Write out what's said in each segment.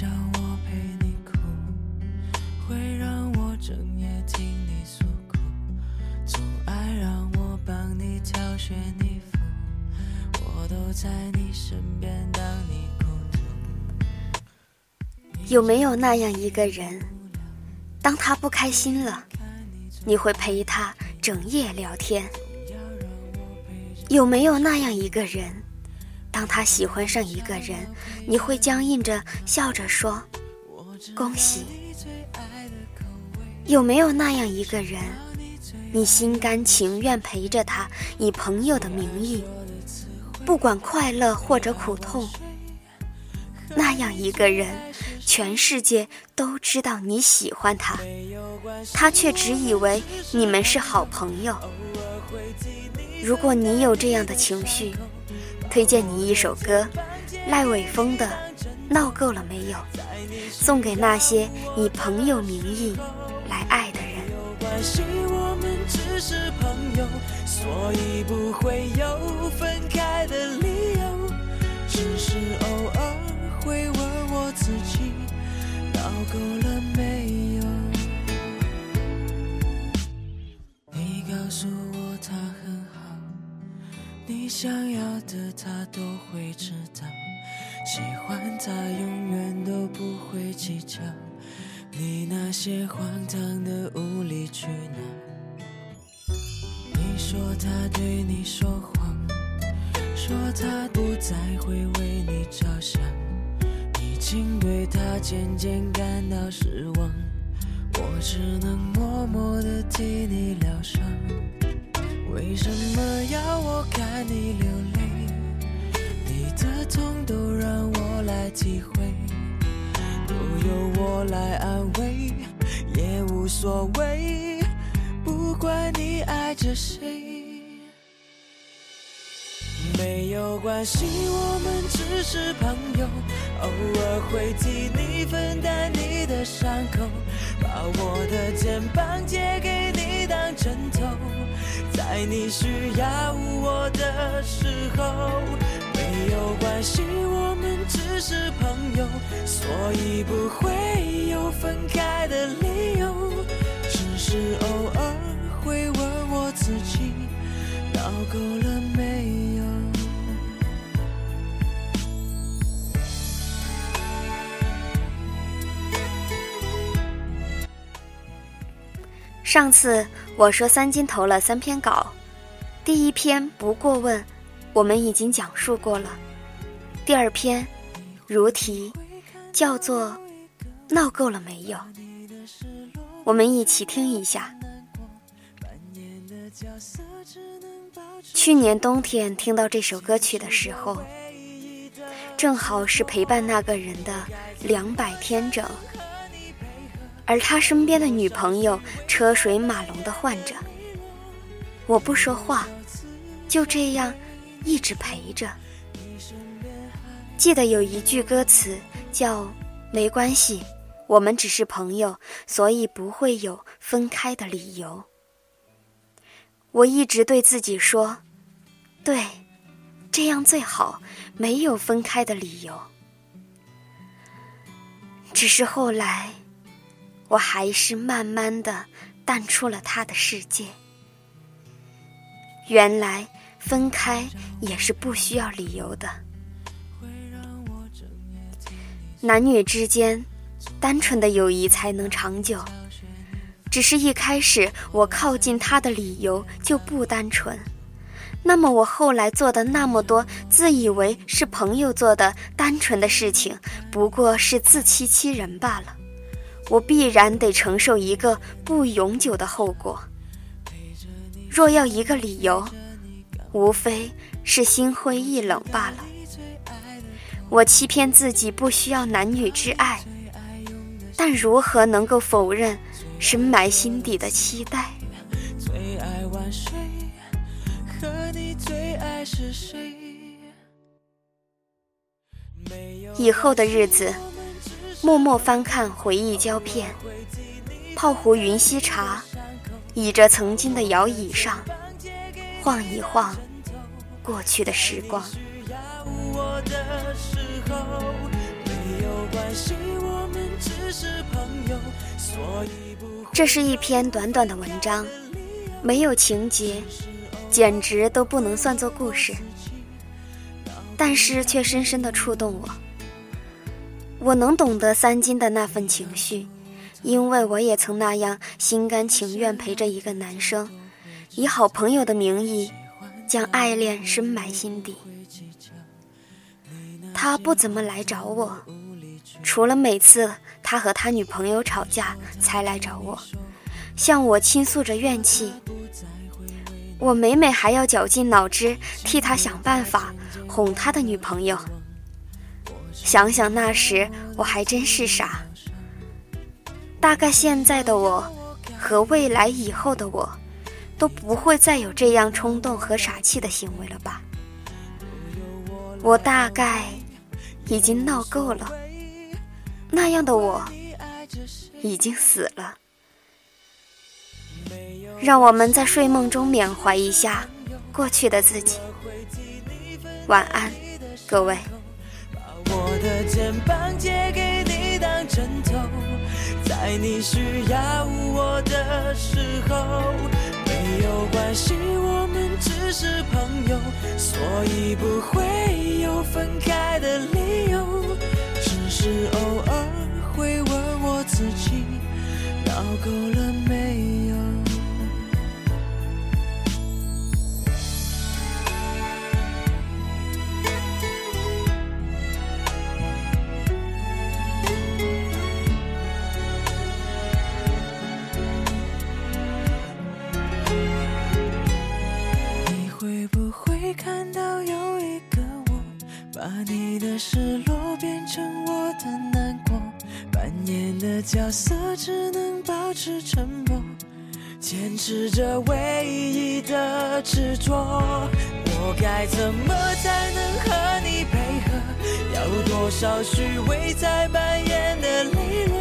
让我陪你哭，会让我整夜听你诉苦，总爱让我帮你挑选衣服，我都在你身边当你孤独。有没有那样一个人，当他不开心了，你会陪他整夜聊天？有没有那样一个人？当他喜欢上一个人，你会僵硬着笑着说：“恭喜。”有没有那样一个人，你心甘情愿陪着他，以朋友的名义，不管快乐或者苦痛？那样一个人，全世界都知道你喜欢他，他却只以为你们是好朋友。如果你有这样的情绪，推荐你一首歌，赖伟峰的《闹够了没有》，送给那些以朋友名义来爱的人。有关系，我们只是朋友，所以不会有分开的理由。只是偶尔会问我自己，闹够了没有？你告诉我。想要的他都会知道，喜欢他永远都不会计较，你那些荒唐的无理取闹。你说他对你说谎，说他不再会为你着想，已经对他渐渐感到失望，我只能默默的替你机会，都由我来安慰，也无所谓，不管你爱着谁。没有关系，我们只是朋友，偶尔会替你分担你的伤口，把我的肩膀借给你当枕头。在你需要我的时候，没有关系，我们只是朋友，所以不会有分开的理由。只是偶尔会问我自己，闹够了没有？上次我说三金投了三篇稿，第一篇不过问，我们已经讲述过了。第二篇如题，叫做“闹够了没有”，我们一起听一下。去年冬天听到这首歌曲的时候，正好是陪伴那个人的两百天整。而他身边的女朋友车水马龙的换着，我不说话，就这样一直陪着。记得有一句歌词叫“没关系，我们只是朋友，所以不会有分开的理由。”我一直对自己说：“对，这样最好，没有分开的理由。”只是后来。我还是慢慢的淡出了他的世界。原来分开也是不需要理由的。男女之间，单纯的友谊才能长久。只是一开始我靠近他的理由就不单纯，那么我后来做的那么多自以为是朋友做的单纯的事情，不过是自欺欺人罢了。我必然得承受一个不永久的后果。若要一个理由，无非是心灰意冷罢了。我欺骗自己不需要男女之爱，但如何能够否认深埋心底的期待？最爱晚睡，和你最爱是谁？以后的日子，默默翻看回忆胶片，泡壶云溪茶，倚着曾经的摇椅上，晃一晃过去的时光。这是一篇短短的文章，没有情节，简直都不能算作故事。但是却深深的触动我。我能懂得三金的那份情绪，因为我也曾那样心甘情愿陪着一个男生，以好朋友的名义，将爱恋深埋心底。他不怎么来找我，除了每次他和他女朋友吵架才来找我，向我倾诉着怨气。我每每还要绞尽脑汁替他想办法。哄他的女朋友，想想那时我还真是傻。大概现在的我，和未来以后的我，都不会再有这样冲动和傻气的行为了吧？我大概已经闹够了，那样的我已经死了。让我们在睡梦中缅怀一下过去的自己。晚安，各位。我的肩膀借给你当枕头，在你需要我的时候，有关系，我们只是朋友，所以不会有分开的理由。只是偶尔会问我自己，闹够了没你的失落变成我的难过扮演的角色只能保持沉默。坚持着唯一的执着我该怎么才能和你配合？要多少虚伪在扮演的泪落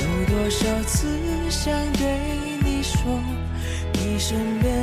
有多少次想对你说你身边